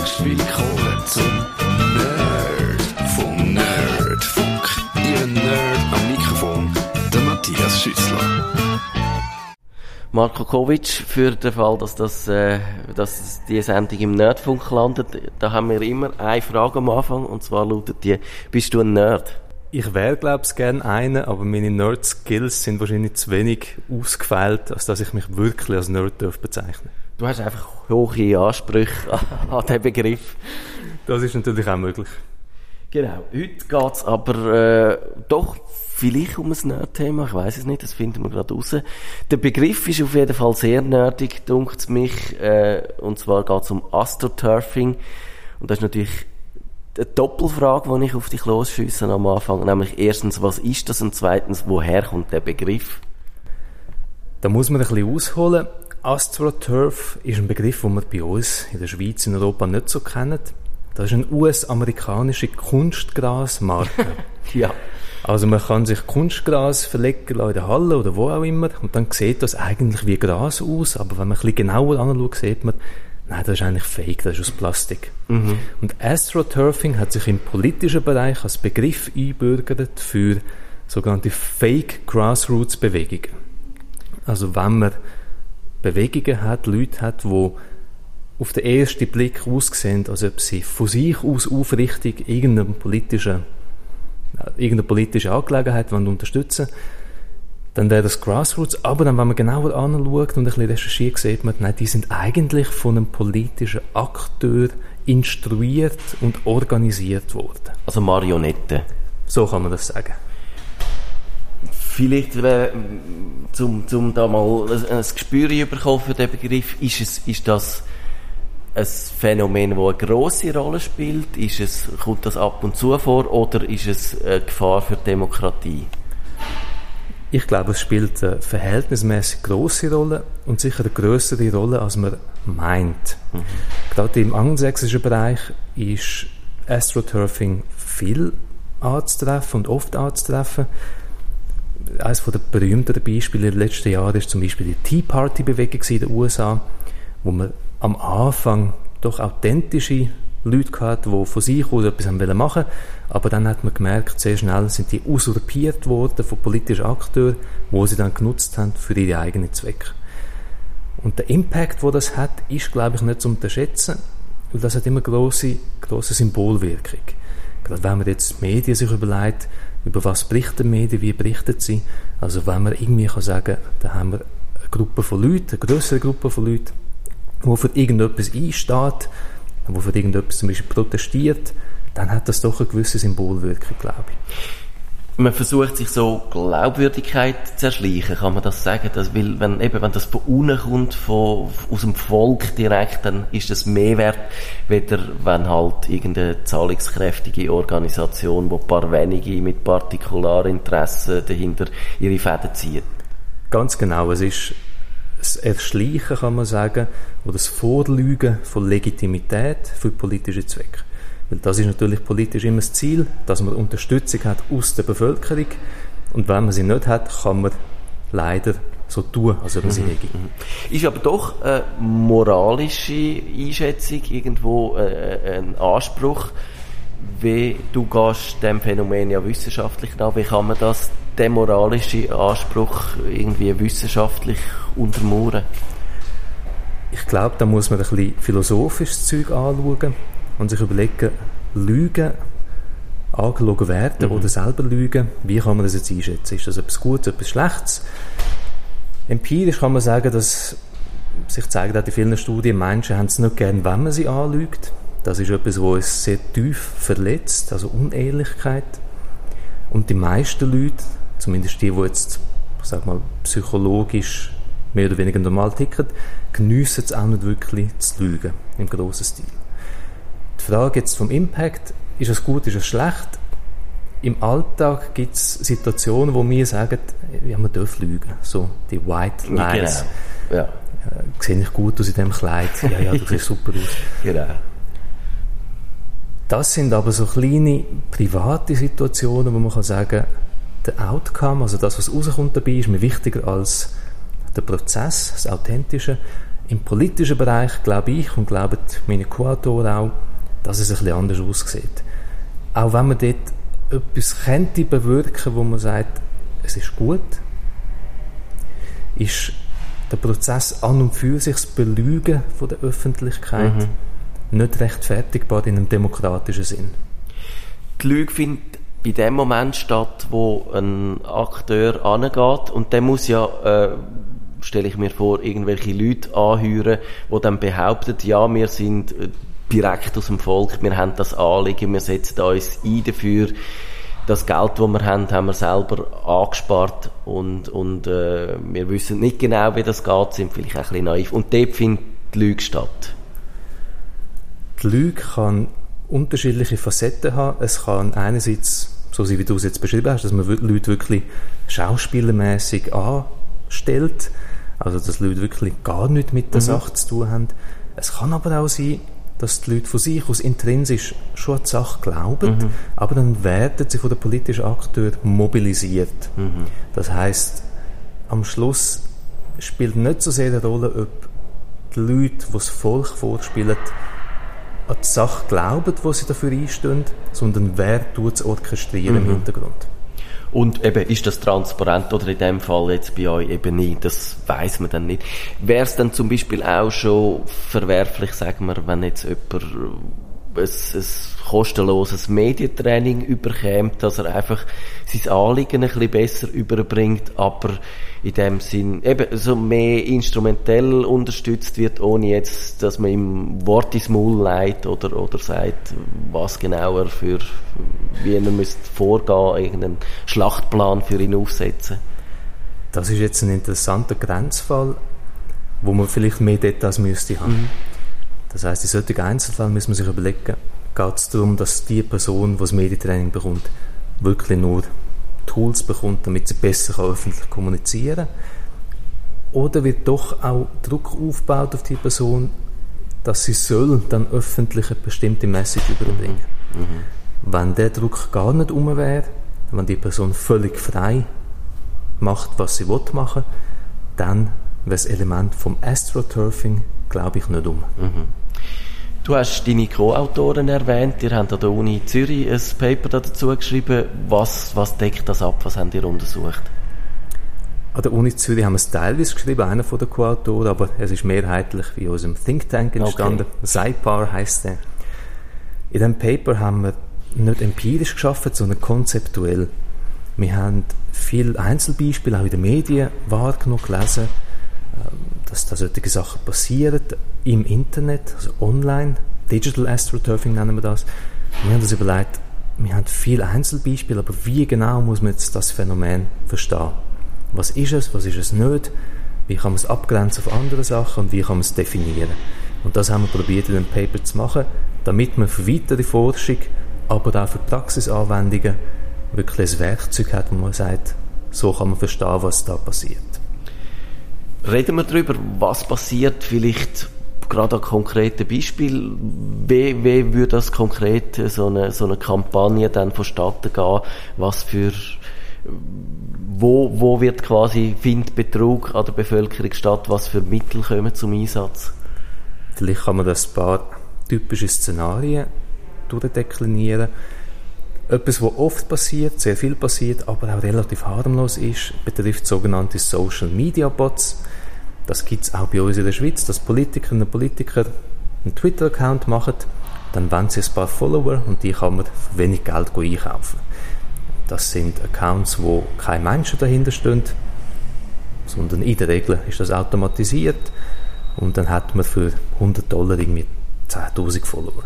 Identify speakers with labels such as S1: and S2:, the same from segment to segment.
S1: Herzlich willkommen zum Nerd vom Nerdfunk. Ihr Nerd am Mikrofon, der Matthias Schüssler.
S2: Marko Kovic, für den Fall, dass, das, äh, dass die Sendung im Nerdfunk landet, da haben wir immer eine Frage am Anfang, und zwar lautet die, bist du ein Nerd?
S3: Ich wäre, glaube ich, gerne einer, aber meine Nerd-Skills sind wahrscheinlich zu wenig ausgefeilt, als dass ich mich wirklich als Nerd bezeichnen
S2: Du hast einfach hohe Ansprüche an diesen Begriff.
S3: Das ist natürlich auch möglich.
S2: Genau. Heute geht es aber äh, doch vielleicht um ein Nerd-Thema, ich weiß es nicht, das finden wir gerade raus. Der Begriff ist auf jeden Fall sehr nerdig, dunkt mich, äh, und zwar geht es um Astroturfing. Und das ist natürlich eine Doppelfrage, die ich auf dich losschiessen am Anfang. Nämlich erstens, was ist das? Und zweitens, woher kommt der Begriff?
S3: Da muss man ein bisschen ausholen. AstroTurf ist ein Begriff, den wir bei uns in der Schweiz, in Europa nicht so kennen. Das ist eine US-amerikanische Kunstgrasmarke.
S2: ja.
S3: Also man kann sich Kunstgras verlegen in der Halle oder wo auch immer und dann sieht das eigentlich wie Gras aus, aber wenn man ein bisschen genauer anschaut, sieht man, nein, das ist eigentlich fake, das ist aus Plastik. Mhm. Und AstroTurfing hat sich im politischen Bereich als Begriff einbürgert für sogenannte Fake Grassroots Bewegungen. Also wenn man Bewegungen hat, Leute hat, die auf den ersten Blick aussehen, als ob sie von sich aus aufrichtig irgendeine politische, äh, irgendeine politische Angelegenheit unterstützen dann wäre das Grassroots. Aber dann, wenn man genauer anschaut und ein bisschen recherchiert, sieht man, nein, die sind eigentlich von einem politischen Akteur instruiert und organisiert worden.
S2: Also Marionette.
S3: So kann man das sagen.
S2: Vielleicht, äh, zum, zum da mal ein, ein Gespür bekommen für den Begriff, ist, es, ist das ein Phänomen, das eine grosse Rolle spielt? Ist es, kommt das ab und zu vor oder ist es eine Gefahr für die Demokratie?
S3: Ich glaube, es spielt eine verhältnismäßig große Rolle und sicher eine größere Rolle, als man meint. Mhm. Gerade im angelsächsischen Bereich ist Astroturfing viel anzutreffen und oft anzutreffen eines der berühmteren Beispiele den letzten Jahren ist zum Beispiel die Tea Party Bewegung in den USA, wo man am Anfang doch authentische Leute gehabt, die von sich aus etwas machen wollten, aber dann hat man gemerkt, sehr schnell sind die usurpiert worden von politischen Akteuren, wo sie dann genutzt haben für ihre eigenen Zwecke. Und der Impact, wo das hat, ist, glaube ich, nicht zu unterschätzen, weil das hat immer große, große Symbolwirkung. Gerade wenn man jetzt Medien sich überlegt, über was berichten Medien, wie berichten sie. Also wenn man irgendwie kann sagen, da haben wir eine Gruppe von Leuten, eine größere Gruppe von Leuten, die für irgendetwas einsteht, die für irgendetwas zum Beispiel protestiert, dann hat das doch eine gewisse Symbolwirkung, glaube ich
S2: man versucht sich so Glaubwürdigkeit zu erschleichen, kann man das sagen? Dass, weil wenn, eben, wenn das von unten kommt, von, aus dem Volk direkt, dann ist das mehr wert, weder wenn halt irgendeine zahlungskräftige Organisation, wo ein paar wenige mit Partikularinteressen dahinter ihre Fäden ziehen.
S3: Ganz genau, es ist das Erschleichen, kann man sagen, oder das Vorlügen von Legitimität für politische Zwecke. Weil das ist natürlich politisch immer das Ziel, dass man Unterstützung hat aus der Bevölkerung. Und wenn man sie nicht hat, kann man leider so tun, als ob man sie mhm. hätte. Mhm.
S2: Ist aber doch eine moralische Einschätzung, irgendwo äh, ein Anspruch, wie du gehst dem Phänomen ja wissenschaftlich nach, wie kann man das, den moralischen Anspruch irgendwie wissenschaftlich untermauern?
S3: Ich glaube, da muss man ein bisschen philosophisches Zeug anschauen und sich überlegen, Lügen angelogen werden mhm. oder selber lügen, wie kann man das jetzt einschätzen? Ist das etwas Gutes, etwas Schlechtes? Empirisch kann man sagen, dass sich zeigt auch in vielen Studien, Menschen haben es nicht gern, wenn man sie anlügt. Das ist etwas, was uns sehr tief verletzt, also Unehrlichkeit. Und die meisten Leute, zumindest die, die jetzt, sag mal, psychologisch mehr oder weniger normal ticken, geniessen es auch nicht wirklich zu lügen, im grossen Stil. Die Frage jetzt vom Impact, ist es gut, ist es schlecht? Im Alltag gibt es Situationen, wo wir sagen, ja, man darf lügen. So, die White Lies. Genau. Ja. Äh, sehe ich gut aus in diesem Kleid? Ja, ja, du siehst super aus.
S2: Genau.
S3: Das sind aber so kleine private Situationen, wo man kann sagen, der Outcome, also das, was rauskommt dabei, ist mir wichtiger als der Prozess, das Authentische. Im politischen Bereich glaube ich und glauben meine Co-Autoren auch, dass es ein bisschen anders aussieht. Auch wenn man dort etwas könnte bewirken, wo man sagt, es ist gut, ist der Prozess an und für sich das Belügen von der Öffentlichkeit mhm. nicht rechtfertigbar in einem demokratischen Sinn.
S2: Die Lüge findet bei dem Moment statt, wo ein Akteur angeht und der muss ja, äh, stelle ich mir vor, irgendwelche Leute anhören, die dann behaupten, ja, wir sind äh, direkt aus dem Volk, wir haben das Anliegen, wir setzen uns ein dafür, das Geld, das wir haben, haben wir selber angespart und, und äh, wir wissen nicht genau, wie das geht, sind vielleicht ein bisschen naiv. Und dort findet die Lüge statt.
S3: Die Lüge kann unterschiedliche Facetten haben. Es kann einerseits, so wie du es jetzt beschrieben hast, dass man Leute wirklich schauspielermäßig anstellt, also dass Leute wirklich gar nichts mit der mhm. Sache zu tun haben. Es kann aber auch sein, dass die Leute von sich aus intrinsisch schon an die Sache glauben, mhm. aber dann werden sie von den politischen Akteuren mobilisiert. Mhm. Das heißt, am Schluss spielt nicht so sehr eine Rolle, ob die Leute, die das Volk vorspielen, an die Sache glauben, wo sie dafür einstehen, sondern wer tut es orchestrieren mhm. im Hintergrund.
S2: Und eben, ist das transparent oder in dem Fall jetzt bei euch eben nicht? Das weiß man dann nicht. Wäre es dann zum Beispiel auch schon verwerflich, sagen wir, wenn jetzt jemand ein, ein kostenloses Medientraining überkämt, dass er einfach sein Anliegen ein bisschen besser überbringt, aber in dem Sinn eben so mehr instrumentell unterstützt wird, ohne jetzt, dass man ihm Wort ins Maul leitet oder, oder sagt, was genauer für, wie er müsste vorgehen, irgendeinen Schlachtplan für ihn aufsetzen.
S3: Das ist jetzt ein interessanter Grenzfall, wo man vielleicht mehr Details müsste haben. Mhm. Das heißt, in solchen Einzelfällen muss man sich überlegen, geht es darum, dass die Person, die das Medientraining bekommt, wirklich nur Tools bekommt, damit sie besser öffentlich kommunizieren kann? Oder wird doch auch Druck aufgebaut auf die Person, dass sie soll dann öffentlich eine bestimmte Message überbringen? Mhm. Mhm. Wenn der Druck gar nicht um wäre, wenn die Person völlig frei macht, was sie will machen, dann wäre das Element vom Astroturfing, glaube ich, nicht um. Mhm.
S2: Du hast deine Co-Autoren erwähnt. Ihr habt an der Uni Zürich ein Paper dazu geschrieben. Was, was deckt das ab? Was habt ihr untersucht?
S3: An der Uni Zürich haben wir es teilweise geschrieben, einer von den Co-Autoren, aber es ist mehrheitlich wie aus einem Think Tank entstanden. Okay. SciPar heisst der. In diesem Paper haben wir nicht empirisch geschaffen, sondern konzeptuell. Wir haben viele Einzelbeispiele auch in den Medien wahrgenommen, gelesen, dass da solche Sachen passieren im Internet, also online, Digital Astroturfing nennen wir das. Wir haben uns überlegt, wir haben viele Einzelbeispiele, aber wie genau muss man jetzt das Phänomen verstehen? Was ist es, was ist es nicht? Wie kann man es abgrenzen auf andere Sachen und wie kann man es definieren? Und das haben wir probiert in dem Paper zu machen, damit man für weitere Forschung, aber auch für Praxisanwendungen wirklich ein Werkzeug hat, wo man sagt, so kann man verstehen, was da passiert.
S2: Reden wir darüber, was passiert vielleicht gerade an konkreten Beispiel, wie, wie würde das konkret so eine, so eine Kampagne dann vonstatten gehen, was für wo, wo wird quasi findet Betrug an der Bevölkerung statt, was für Mittel kommen zum Einsatz?
S3: Vielleicht kann man das ein paar typische Szenarien durchdeklinieren. Etwas, was oft passiert, sehr viel passiert, aber auch relativ harmlos ist, betrifft sogenannte Social Media Bots. Das gibt es auch bei uns in der Schweiz, dass Politikerinnen und Politiker einen Twitter-Account machen, dann wollen sie ein paar Follower und die kann man für wenig Geld einkaufen. Das sind Accounts, wo kein Mensch dahinter stehen, sondern in der Regel ist das automatisiert und dann hat man für 100 Dollar irgendwie 10.000 Follower.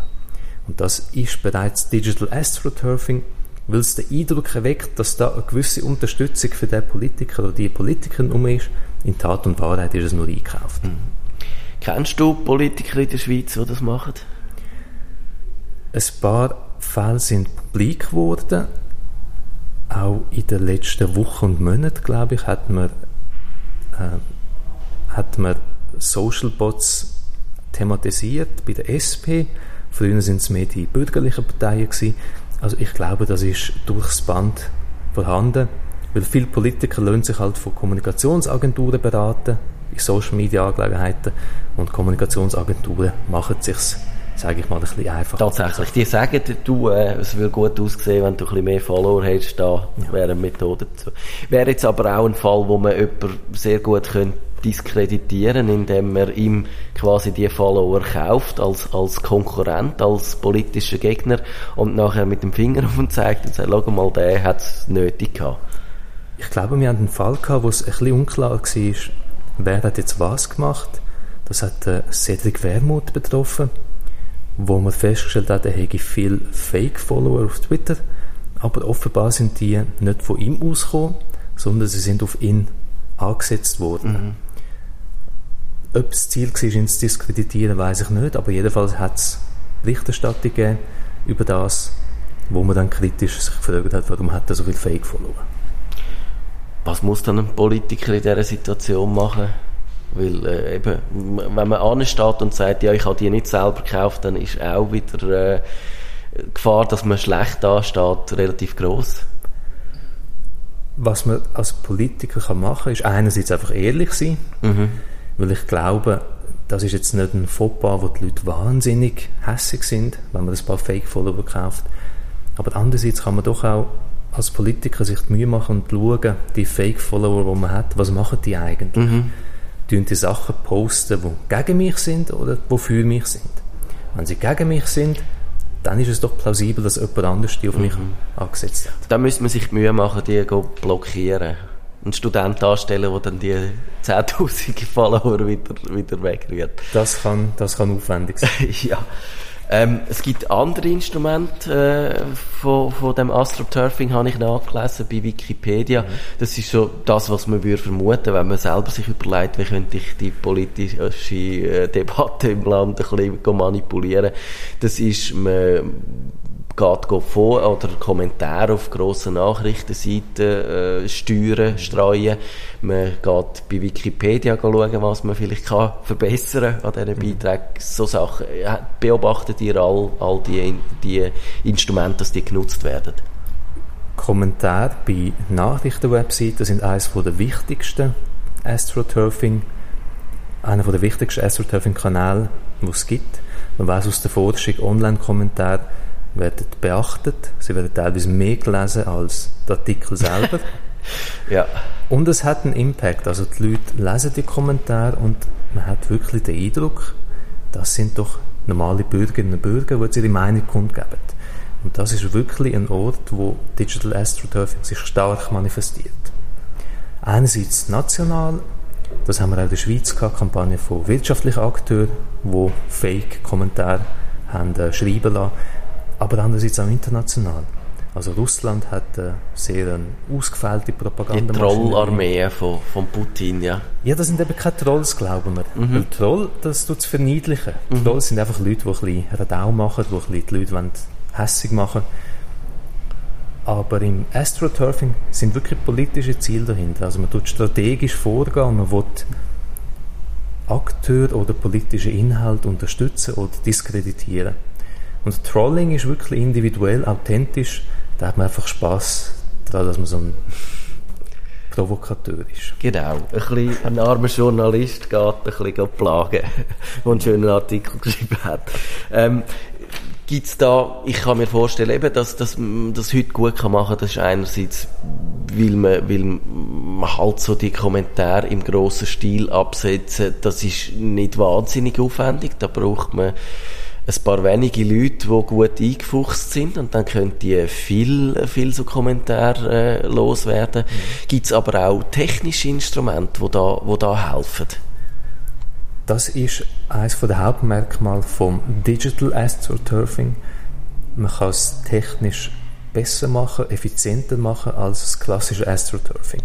S3: Und das ist bereits Digital Astroturfing, weil es den Eindruck erweckt, dass da eine gewisse Unterstützung für den Politiker oder die Politikerin um ist. In Tat und Wahrheit ist es nur eingekauft. Mhm.
S2: Kennst du Politiker in der Schweiz, die das machen?
S3: Ein paar Fälle sind publik geworden. Auch in den letzten Wochen und Monaten, glaube ich, hat man, äh, hat man Social Bots thematisiert bei der SP. Früher sind es mehr die bürgerlichen Parteien gewesen. Also ich glaube, das ist durchs Band vorhanden, weil viele Politiker lassen sich halt von Kommunikationsagenturen beraten, in Social Media Angelegenheiten und Kommunikationsagenturen machen sich's sage ich mal, ein bisschen einfach.
S2: Tatsächlich. Die sagen, du, äh, es würde gut aussehen, wenn du ein bisschen mehr Follower hättest, da ja. wäre eine Methode dazu. Wäre jetzt aber auch ein Fall, wo man jemanden sehr gut könnte diskreditieren, indem man ihm quasi die Follower kauft als, als Konkurrent, als politischer Gegner und nachher mit dem Finger auf ihn zeigt und sagt, schau mal, der hat es nötig gehabt.
S3: Ich glaube, wir hatten einen Fall gehabt, wo es ein bisschen unklar war, wer hat jetzt was gemacht. Das hat äh, Cedric Wermuth betroffen wo man festgestellt hat, er hätte viele Fake-Follower auf Twitter, aber offenbar sind die nicht von ihm ausgekommen, sondern sie sind auf ihn angesetzt worden. Mhm. Ob das Ziel war, ihn zu diskreditieren, weiß ich nicht, aber jedenfalls hat es Berichterstattung gegeben über das, wo man dann kritisch sich gefragt hat, warum hat er so viele Fake-Follower.
S2: Was muss dann ein Politiker in dieser Situation machen? Weil äh, eben, wenn man ansteht und sagt, ja, ich habe die nicht selber gekauft, dann ist auch wieder äh, die Gefahr, dass man schlecht dasteht, relativ groß.
S3: Was man als Politiker kann machen kann, ist einerseits einfach ehrlich sein, mhm. Weil ich glaube, das ist jetzt nicht ein Fauxpas, wo die Leute wahnsinnig hässig sind, wenn man ein paar Fake-Follower kauft. Aber andererseits kann man doch auch als Politiker sich die Mühe machen und schauen, die Fake-Follower, die man hat, was machen die eigentlich? Mhm tun die Sachen posten, die gegen mich sind oder die für mich sind. Wenn sie gegen mich sind, dann ist es doch plausibel, dass jemand anders die auf mich mhm. angesetzt hat.
S2: Dann müsste man sich die Mühe machen, die blockieren. Einen Student anstellen, der dann die 10'000 Follower wieder, wieder wegrührt.
S3: Das kann, das kann aufwendig sein.
S2: ja. Ähm, es gibt andere Instrumente äh, von, von dem Astroturfing, habe ich nachgelesen bei Wikipedia. Mhm. Das ist so das, was man würde vermuten, wenn man selber sich überlegt, wie könnte ich die politische äh, Debatte im Land ein bisschen manipulieren. Das ist, man geht vor oder Kommentare auf grossen Nachrichtenseiten äh, steuern, streuen. Man geht bei Wikipedia schauen, was man vielleicht kann verbessern an diesen mhm. Beiträgen. So Sachen. Beobachtet ihr all, all die, die Instrumente, dass die genutzt werden?
S3: Kommentare bei Nachrichtenwebseiten sind eines der wichtigsten AstroTurfing, einer der wichtigsten AstroTurfing-Kanäle, die es gibt. Man weiß aus der Forschung, Online-Kommentare werden beachtet, sie werden teilweise mehr gelesen als der Artikel selber.
S2: ja.
S3: Und es hat einen Impact, also die Leute lesen die Kommentare und man hat wirklich den Eindruck, das sind doch normale Bürgerinnen und Bürger, die ihre Meinung kundgeben. Und das ist wirklich ein Ort, wo Digital Astroturfing sich stark manifestiert. Einerseits national, das haben wir auch in der Schweiz gehabt, Kampagne von wirtschaftlichen Akteuren, die Fake-Kommentare haben äh, schreiben lassen aber andererseits auch international. Also Russland hat eine sehr ausgefeilte Propaganda.
S2: Die Trollarmee von, von Putin, ja.
S3: Ja, das sind eben keine Trolls, glauben wir. Mhm. Weil Troll, das tut es verniedlichen. Mhm. Trolls sind einfach Leute, die ein bisschen Radau machen, die ein bisschen die Leute hässig machen aber im Astroturfing sind wirklich politische Ziele dahinter. Also man tut strategisch vorgehen und man will Akteur oder politische Inhalte unterstützen oder diskreditieren. Und Trolling ist wirklich individuell, authentisch. Da hat man einfach Spaß daran, dass man so ein Provokateur ist.
S2: Genau. Ein, bisschen ein armer Journalist geht ein bisschen plagen, der einen schönen Artikel geschrieben hat. Ähm, gibt's da, ich kann mir vorstellen, eben, dass, dass man das heute gut kann machen, das ist einerseits, weil man, weil man halt so die Kommentare im grossen Stil absetzen, das ist nicht wahnsinnig aufwendig, da braucht man ein paar wenige Leute, die gut eingefuchst sind und dann können die viel, viel so Kommentare äh, loswerden. Mhm. Gibt es aber auch technische Instrumente, die da, wo da helfen?
S3: Das ist eines der Hauptmerkmale vom Digital Astroturfing. Man kann es technisch besser machen, effizienter machen als das klassische Astroturfing.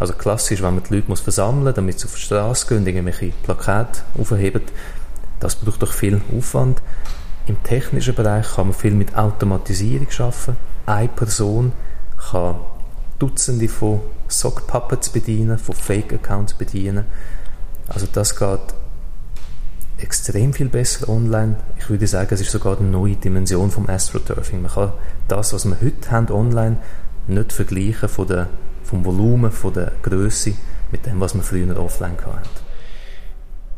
S3: Also klassisch, wenn man die Leute muss versammeln muss, damit sie auf die Straße gehen und irgendwelche Plakate aufheben, das braucht doch viel Aufwand. Im technischen Bereich kann man viel mit Automatisierung schaffen. Eine Person kann Dutzende von Sock Puppets bedienen, von Fake Accounts bedienen. Also das geht extrem viel besser online. Ich würde sagen, es ist sogar eine neue Dimension vom Astroturfing. Man kann das, was wir heute haben online, nicht vergleichen von der, vom Volumen, von der Größe mit dem, was wir früher offline hatten.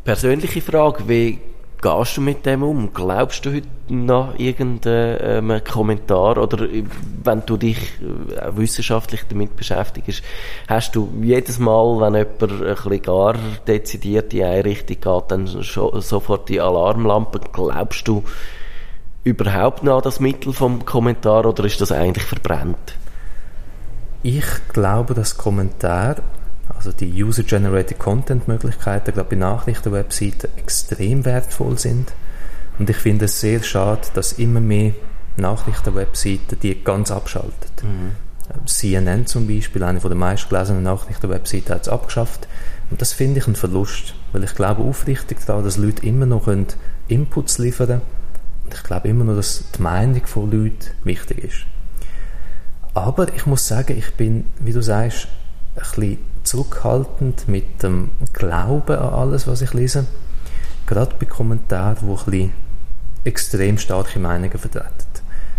S2: Persönliche Frage, wie gehst du mit dem um? Glaubst du heute noch irgendeinen ähm, Kommentar oder äh, wenn du dich äh, wissenschaftlich damit beschäftigst, hast du jedes Mal, wenn jemand ein bisschen gar dezidiert in eine Richtung geht, dann schon, sofort die Alarmlampe? Glaubst du überhaupt noch an das Mittel vom Kommentar oder ist das eigentlich verbrannt?
S3: Ich glaube, dass Kommentar also die User-Generated Content-Möglichkeiten, glaube bei Nachrichtenwebseiten extrem wertvoll sind. Und ich finde es sehr schade, dass immer mehr Nachrichtenwebseiten die ganz abschalten. Mhm. CNN zum Beispiel, eine der meistgelesenen Nachrichtenwebseiten, hat es abgeschafft. Und das finde ich ein Verlust, weil ich glaube aufrichtig daran, dass Leute immer noch Inputs liefern können. Und ich glaube immer noch, dass die Meinung von Leuten wichtig ist. Aber ich muss sagen, ich bin, wie du sagst, ein bisschen zurückhaltend mit dem Glauben an alles, was ich lese. Gerade bei Kommentaren, die ein extrem starke Meinungen vertreten,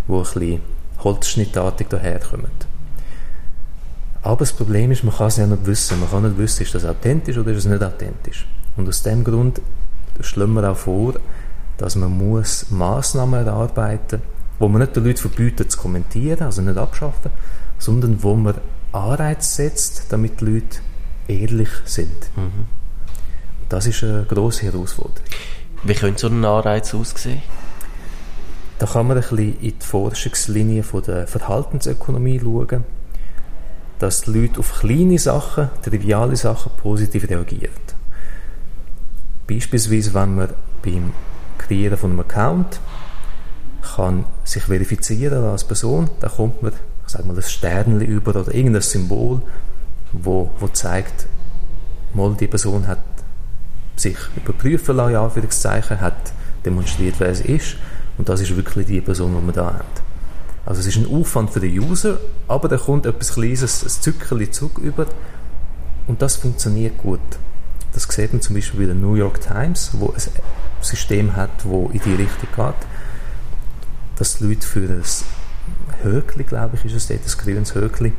S3: die ein bisschen holzschnittartig daherkommen. Aber das Problem ist, man kann es ja nicht wissen. Man kann nicht wissen, ist das authentisch oder ist es nicht authentisch. Und aus dem Grund schlagen wir auch vor, dass man muss Massnahmen erarbeiten wo man nicht den Leuten verbietet zu kommentieren, also nicht abschaffen, sondern wo man Anreiz setzt, damit die Leute ehrlich sind. Mhm. Das ist eine grosse Herausforderung.
S2: Wie könnte so ein Anreiz aussehen?
S3: Da kann man ein bisschen in die Forschungslinie von der Verhaltensökonomie schauen, dass die Leute auf kleine Sachen, triviale Sachen positiv reagieren. Beispielsweise, wenn man beim Kreieren von einem Account kann sich verifizieren als Person, dann kommt man sag mal, ein Sternchen über oder irgendein Symbol, wo, wo zeigt, mal die Person hat sich überprüfen lassen, ja, hat demonstriert, wer es ist und das ist wirklich die Person, die wir da haben. Also es ist ein Aufwand für den User, aber da kommt etwas Kleines, ein Zückerchen zurück über und das funktioniert gut. Das sieht man zum Beispiel bei der New York Times, wo ein System hat, wo in die Richtung geht, dass die Leute für ein Höckli, glaube ich, ist es dort, ein grünes Höckli,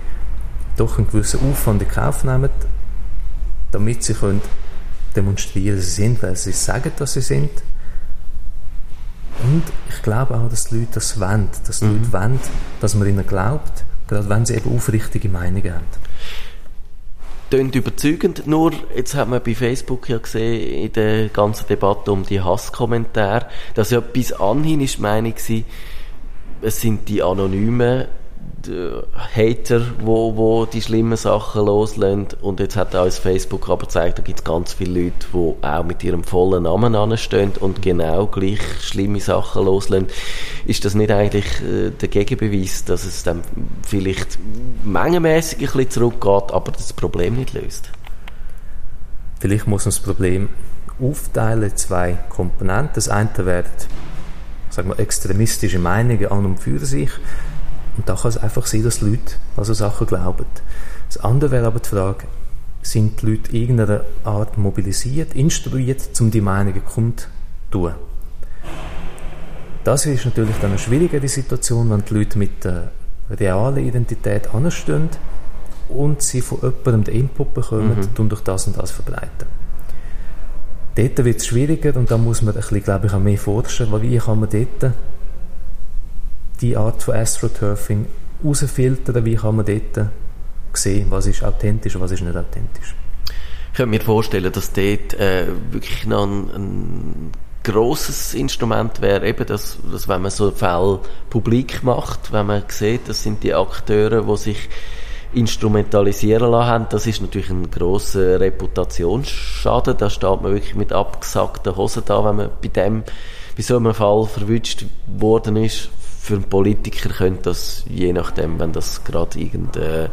S3: doch einen gewissen Aufwand in Kauf nehmen, damit sie können demonstrieren, dass sie sind, weil sie sagen, dass sie sind. Und ich glaube auch, dass die Leute das wollen, dass die mhm. Leute wollen, dass man ihnen glaubt, gerade wenn sie eben aufrichtige Meinungen haben.
S2: Tönt überzeugend, nur jetzt hat man bei Facebook ja gesehen, in der ganzen Debatte um die Hasskommentare, dass ja bis anhin ist die Meinung war, es sind die anonymen Hater, wo, wo die schlimmen Sachen loslösen. Und jetzt hat auch Facebook aber gezeigt, da gibt es ganz viele Leute, die auch mit ihrem vollen Namen anstehen und genau gleich schlimme Sachen loslösen. Ist das nicht eigentlich äh, der Gegenbeweis, dass es dann vielleicht mengenmäßig ein bisschen zurückgeht, aber das Problem nicht löst?
S3: Vielleicht muss man das Problem aufteilen in zwei Komponenten. Das eine wäre sagen wir, extremistische Meinungen an und für sich. Und da kann es einfach sein, dass Leute an so Sachen glauben. Das andere wäre aber die Frage, sind die Leute irgendeiner Art mobilisiert, instruiert, um die Meinungen kundzutun? Das ist natürlich dann eine schwierigere Situation, wenn die Leute mit der realen Identität anstehen und sie von jemandem den Input bekommen mhm. und durch das und das verbreiten. Dort wird es schwieriger und da muss man ein bisschen, glaube ich, auch mehr forschen, weil wie kann man dort die Art von Astroturfing herausfiltern, wie kann man dort sehen, was ist authentisch und was ist nicht authentisch.
S2: Ich könnte mir vorstellen, dass dort äh, wirklich noch ein, ein grosses Instrument wäre, eben, dass, dass wenn man so Fälle publik macht, wenn man sieht, das sind die Akteure, die sich instrumentalisieren lassen haben, das ist natürlich ein grosser Reputationsschaden. Da steht man wirklich mit abgesackten Hosen da, wenn man bei dem, bei so einem Fall verwünscht worden ist. Für einen Politiker könnte das, je nachdem, wenn das gerade irgend, äh,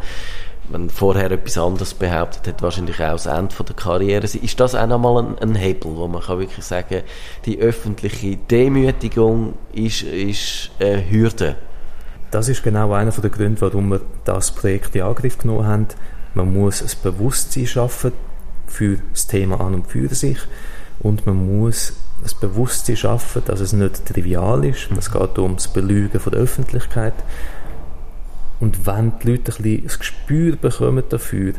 S2: wenn vorher etwas anderes behauptet hat, wahrscheinlich auch das Ende der Karriere sein. Ist das auch nochmal ein, ein Hebel, wo man kann wirklich sagen, die öffentliche Demütigung ist, ist eine Hürde
S3: das ist genau einer der Gründe, warum wir das Projekt in Angriff genommen haben. Man muss ein Bewusstsein schaffen für das Thema an und für sich und man muss ein Bewusstsein schaffen, dass es nicht trivial ist. Es geht um das Belügen von der Öffentlichkeit. Und wenn die Leute ein bisschen das Gespür bekommen dafür,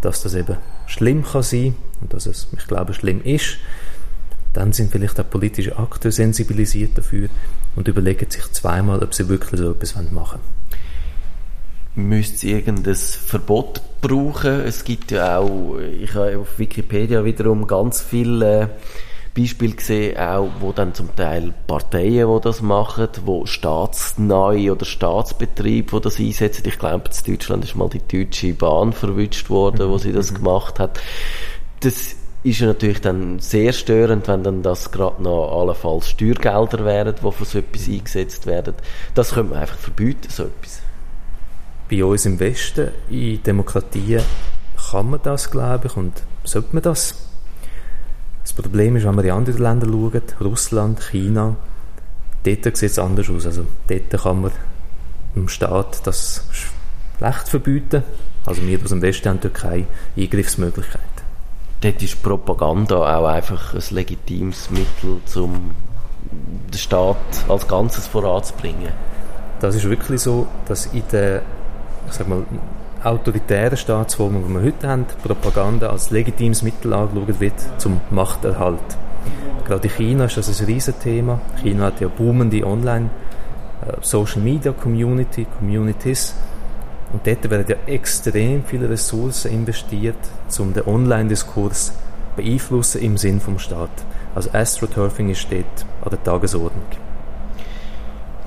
S3: dass das eben schlimm kann sein und dass es, ich glaube, schlimm ist, dann sind vielleicht auch politische Akteure sensibilisiert dafür und überlegen sich zweimal, ob sie wirklich so etwas machen wollen.
S2: Müsste es irgendein Verbot brauchen? Es gibt ja auch, ich habe auf Wikipedia wiederum ganz viele Beispiele gesehen, auch, wo dann zum Teil Parteien, die das machen, wo staatsnahe oder Staatsbetriebe, die das einsetzen. Ich glaube, in Deutschland ist mal die Deutsche Bahn verwünscht worden, wo sie das mhm. gemacht hat. Das ist ja natürlich dann sehr störend, wenn dann das gerade noch allenfalls Steuergelder wären, die für so etwas eingesetzt werden. Das könnte man einfach verbieten, so etwas.
S3: Bei uns im Westen, in Demokratien, kann man das, glaube ich, und sollte man das. Das Problem ist, wenn wir in andere Länder schauen, Russland, China, dort sieht es anders aus. Also dort kann man im Staat das schlecht verbieten. Also wir aus dem Westen haben dort keine Eingriffsmöglichkeit
S2: dort ist Propaganda auch einfach ein legitimes Mittel, um den Staat als Ganzes voranzubringen.
S3: Das ist wirklich so, dass in der ich sag mal, autoritären Staatsformen, die wir heute haben, Propaganda als legitimes Mittel angeschaut wird zum Machterhalt. Gerade in China ist das ein Riesenthema. China hat ja boomende Online- äh, Social Media Community, Communities, und dort werden ja extrem viele Ressourcen investiert, um den Online-Diskurs beeinflussen im Sinn vom Staat. Also Astroturfing ist dort an der Tagesordnung.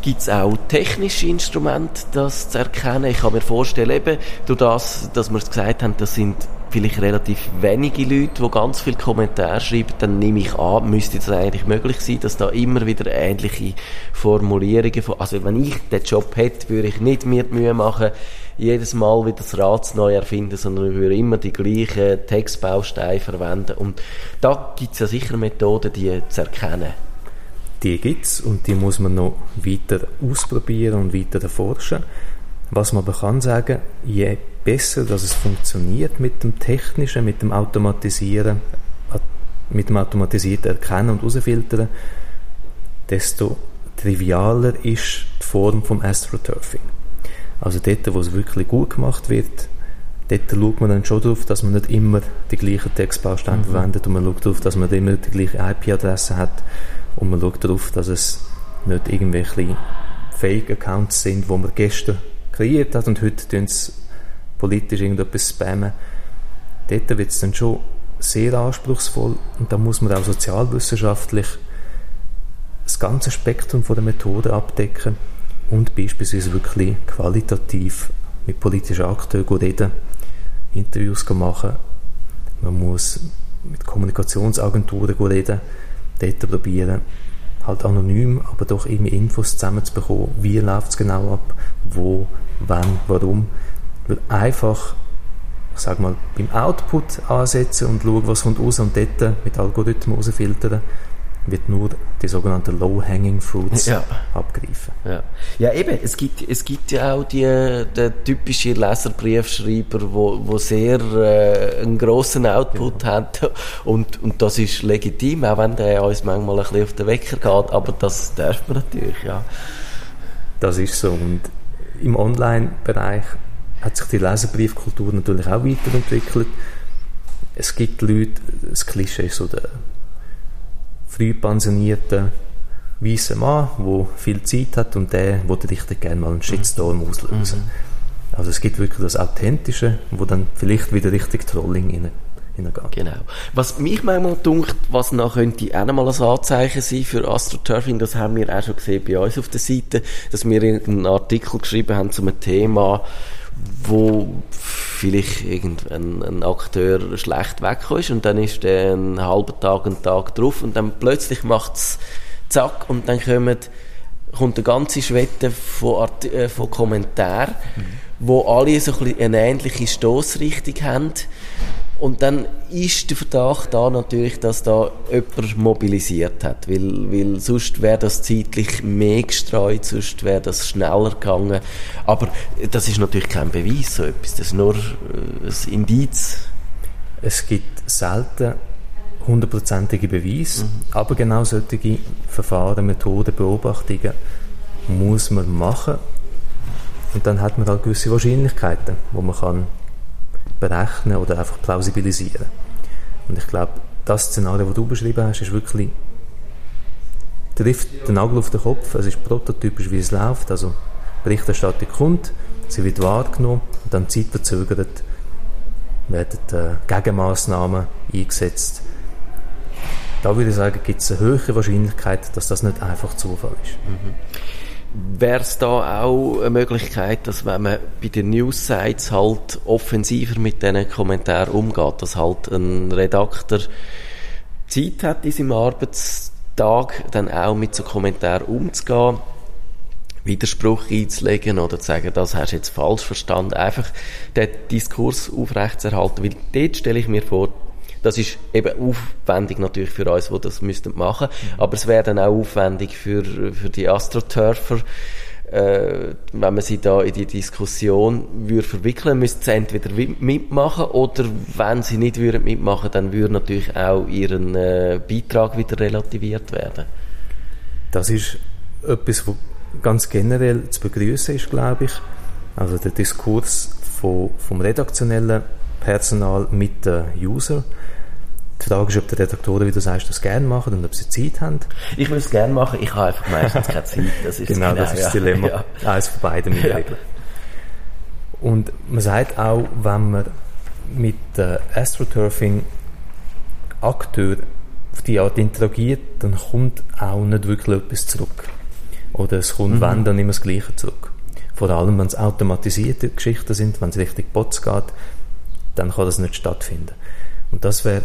S2: Gibt es auch technische Instrumente, das zu erkennen? Ich kann mir vorstellen, eben durch das, dass wir es gesagt haben, das sind vielleicht relativ wenige Leute, die ganz viele Kommentare schreiben, dann nehme ich an, müsste es eigentlich möglich sein, dass da immer wieder ähnliche Formulierungen von, also wenn ich den Job hätte, würde ich nicht mehr die Mühe machen, jedes Mal wieder das Rad neu erfinden, sondern ich würde immer die gleichen Textbausteine verwenden. Und da gibt es ja sicher Methoden, die zu erkennen.
S3: Die gibt es und die muss man noch weiter ausprobieren und weiter erforschen. Was man aber kann sagen, je besser dass es funktioniert mit dem Technischen, mit dem Automatisieren, mit dem automatisierten Erkennen und Rausfiltern, desto trivialer ist die Form vom Astroturfing. Also dort, wo es wirklich gut gemacht wird, dort schaut man dann schon darauf, dass man nicht immer die gleichen Textbausteine mhm. verwendet und man schaut darauf, dass man immer die gleiche IP-Adresse hat und man schaut darauf, dass es nicht irgendwelche Fake-Accounts sind, wo man gestern kreiert hat und heute tun sie politisch irgendetwas spammen. Dort wird es dann schon sehr anspruchsvoll und da muss man auch sozialwissenschaftlich das ganze Spektrum von der Methode abdecken und beispielsweise wirklich qualitativ mit politischen Akteuren reden, Interviews machen. Man muss mit Kommunikationsagenturen reden, dort probieren, halt anonym, aber doch irgendwie Infos zusammenzubekommen, wie läuft es genau ab, wo, wann, warum. Weil einfach, ich sag mal, beim Output ansetzen und schauen, was kommt raus und dort mit Algorithmen rausfiltern, wird nur die sogenannten Low-Hanging Fruits ja. abgreifen.
S2: Ja. ja, eben, es gibt, es gibt ja auch die, die typische Leserbriefschreiber, wo, wo sehr äh, einen grossen Output ja. hat und, und das ist legitim, auch wenn der uns manchmal ein bisschen auf den Wecker geht, aber das darf man natürlich, ja.
S3: Das ist so und im Online-Bereich hat sich die Leserbriefkultur natürlich auch weiterentwickelt. Es gibt Leute, das Klischee ist so der früh pensionierten weißen Mann, der viel Zeit hat und der würde richtig gerne mal einen Shitstorm mhm. auslösen. Mhm. Also es gibt wirklich das Authentische, wo dann vielleicht wieder richtig Trolling rein, hineingeht.
S2: Genau. Was mich manchmal dunkt, was noch könnte auch mal ein Anzeichen sein für AstroTurfing, das haben wir auch schon gesehen bei uns auf der Seite, dass wir einen Artikel geschrieben haben zu einem Thema, wo vielleicht irgendein ein Akteur schlecht weggekommen ist und dann ist der einen halben Tag, einen Tag drauf und dann plötzlich macht es zack und dann kommt, kommt eine ganze Schwette von, Art äh, von Kommentaren, mhm. wo alle so ein eine ähnliche Stoßrichtung haben und dann ist der Verdacht da natürlich, dass da jemand mobilisiert hat, weil, weil sonst wäre das zeitlich mehr gestreut, sonst wäre das schneller gegangen. Aber das ist natürlich kein Beweis, so etwas, das ist nur äh, ein Indiz.
S3: Es gibt selten hundertprozentige Beweise, mhm. aber genau solche Verfahren, Methoden, Beobachtungen muss man machen und dann hat man halt gewisse Wahrscheinlichkeiten, wo man kann berechnen oder einfach plausibilisieren. Und ich glaube, das Szenario, das du beschrieben hast, ist wirklich trifft den Nagel auf den Kopf. Es ist prototypisch, wie es läuft. Also Berichterstattung kommt, sie wird wahrgenommen und dann zeitverzögert werden äh, Gegenmaßnahmen eingesetzt. Da würde ich sagen, gibt es eine höhere Wahrscheinlichkeit, dass das nicht einfach Zufall ist. Mhm.
S2: Wäre es da auch eine Möglichkeit, dass wenn man bei den News-Sites halt offensiver mit diesen Kommentaren umgeht, dass halt ein Redakteur Zeit hat in seinem Arbeitstag, dann auch mit so Kommentaren umzugehen, Widerspruch einzulegen oder zu sagen, das hast du jetzt falsch verstanden, einfach den Diskurs aufrechtzuerhalten, weil dort stelle ich mir vor, das ist eben aufwendig natürlich für uns, die das müssten machen, mhm. aber es wäre dann auch aufwendig für, für die Astroturfer, äh, wenn man sie da in die Diskussion würde verwickeln, müsste sie entweder mitmachen oder wenn sie nicht würden mitmachen, dann würde natürlich auch ihren äh, Beitrag wieder relativiert werden.
S3: Das ist etwas, was ganz generell zu begrüßen ist, glaube ich. Also der Diskurs von, vom redaktionellen Personal mit den User die Frage ist, ob die Redaktoren, wie du sagst, das gerne machen und ob sie Zeit haben.
S2: Ich will es gerne machen, ich habe einfach meistens keine Zeit.
S3: Das ist genau, das, genau, ist das Dilemma. Ja. Eines von beiden in der ja. Regel. Und man sagt auch, wenn man mit äh, Astroturfing Akteur auf die Art interagiert, dann kommt auch nicht wirklich etwas zurück. Oder es kommt, mhm. wenn, dann immer das Gleiche zurück. Vor allem, wenn es automatisierte Geschichten sind, wenn es richtig Bots geht, dann kann das nicht stattfinden. Und das wäre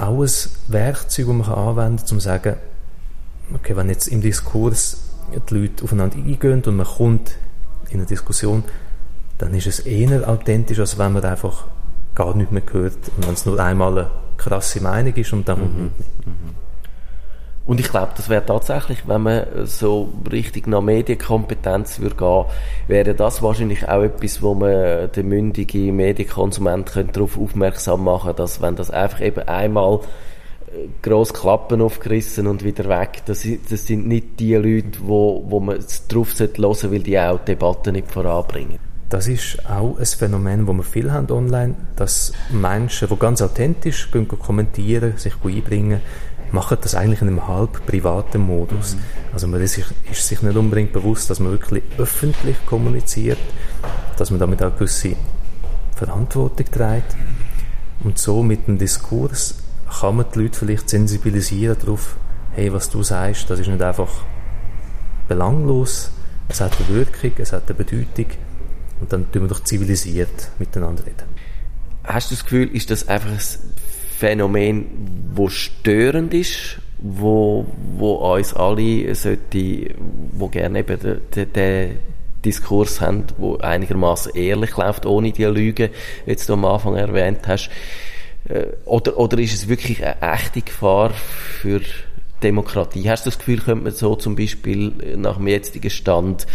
S3: auch ein Werkzeug, das man anwenden kann, um zu sagen, okay, wenn jetzt im Diskurs die Leute aufeinander eingehen und man kommt in eine Diskussion, dann ist es eher authentisch, als wenn man einfach gar nichts mehr hört und wenn es nur einmal eine krasse Meinung ist und dann mhm. kommt nichts mehr. Mhm.
S2: Und ich glaube, das wäre tatsächlich, wenn man so richtig nach Medienkompetenz würde gehen, wäre das wahrscheinlich auch etwas, wo man den mündigen Medienkonsument darauf aufmerksam machen dass wenn das einfach eben einmal äh, gross Klappen aufgerissen und wieder weg. Das, das sind nicht die Leute, wo, wo man drauf hören sollte, weil die auch Debatten nicht voranbringen.
S3: Das ist auch ein Phänomen, das wir viel haben online, dass Menschen, die ganz authentisch kommentieren, sich einbringen, machen das eigentlich in einem halb privaten Modus. Mhm. Also man ist sich, ist sich nicht unbedingt bewusst, dass man wirklich öffentlich kommuniziert, dass man damit auch gewisse Verantwortung trägt. Und so mit dem Diskurs kann man die Leute vielleicht sensibilisieren darauf, hey, was du sagst, das ist nicht einfach belanglos, es hat eine Wirkung, es hat eine Bedeutung und dann tun wir doch zivilisiert miteinander reden.
S2: Hast du das Gefühl, ist das einfach ein Phänomen, wo störend ist, wo, wo uns alle sollte, wo gerne eben den, den, Diskurs haben, wo einigermaßen ehrlich läuft, ohne die Lüge, wie du am Anfang erwähnt hast. Äh, oder, oder ist es wirklich eine echte Gefahr für Demokratie? Hast du das Gefühl, könnte man so zum Beispiel nach dem jetzigen Stand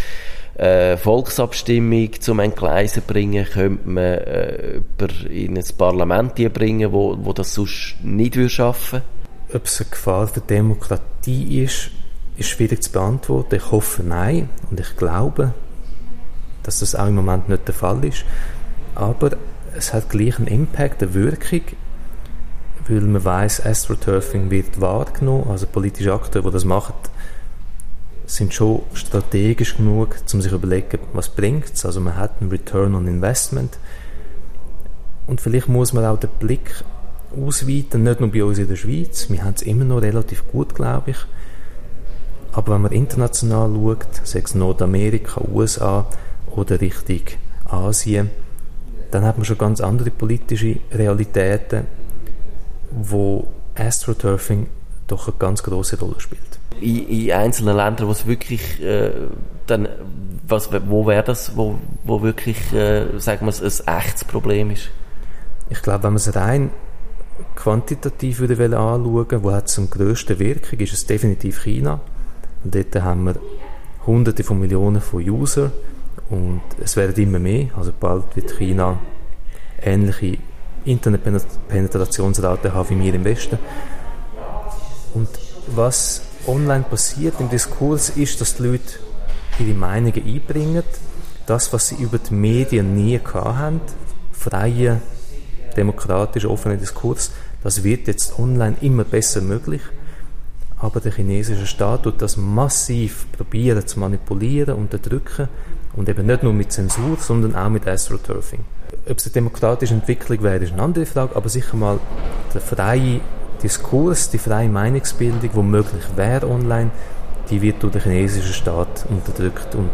S2: äh, Volksabstimmung zum Entgleisen bringen, könnte man äh, in ein Parlament bringen, wo, wo das sonst nicht würde schaffen
S3: Ob es eine Gefahr für Demokratie ist, ist schwierig zu beantworten. Ich hoffe nein und ich glaube, dass das auch im Moment nicht der Fall ist. Aber es hat gleich einen Impact, eine Wirkung, weil man weiß, Astroturfing wird wahrgenommen, also politische Akteure, die das machen, sind schon strategisch genug, um sich überlegen, was bringt es. Also man hat einen Return on Investment. Und vielleicht muss man auch den Blick ausweiten, nicht nur bei uns in der Schweiz. Wir haben es immer noch relativ gut, glaube ich. Aber wenn man international schaut, sei es Nordamerika, USA oder Richtung Asien, dann hat man schon ganz andere politische Realitäten, wo Astroturfing doch eine ganz große Rolle spielt
S2: in, in einzelnen Ländern, wo es wirklich äh, dann was, wo wäre das, wo, wo wirklich, äh, sagen wir es, ein echtes Problem ist?
S3: Ich glaube, wenn man es rein quantitativ würde anschauen wo hat es am grössten Wirkung, ist es definitiv China. Und dort haben wir hunderte von Millionen von User und es werden immer mehr. Also bald wird China ähnliche Internetpenetrationsraten haben wie wir im Westen. Und was online passiert im Diskurs, ist, dass die Leute ihre Meinungen einbringen. Das, was sie über die Medien nie hatten, freie demokratischer, offener Diskurs, das wird jetzt online immer besser möglich. Aber der chinesische Staat tut das massiv probieren zu manipulieren, unterdrücken und eben nicht nur mit Zensur, sondern auch mit Astroturfing. Ob es eine demokratische Entwicklung wäre, ist eine andere Frage, aber sicher mal der freie Diskurs, die freie Meinungsbildung, die möglich wäre online, die wird durch den chinesischen Staat unterdrückt und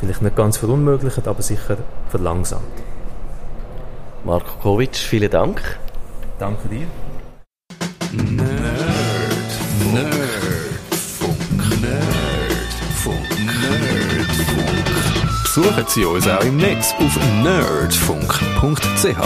S3: vielleicht nicht ganz verunmöglicht, aber sicher verlangsamt.
S2: Marco Kovic, vielen Dank.
S3: Danke dir.
S1: Nerdfunk. Nerdfunk. Nerdfunk. Besuchen Sie uns auch im Netz auf nerdfunk.ch.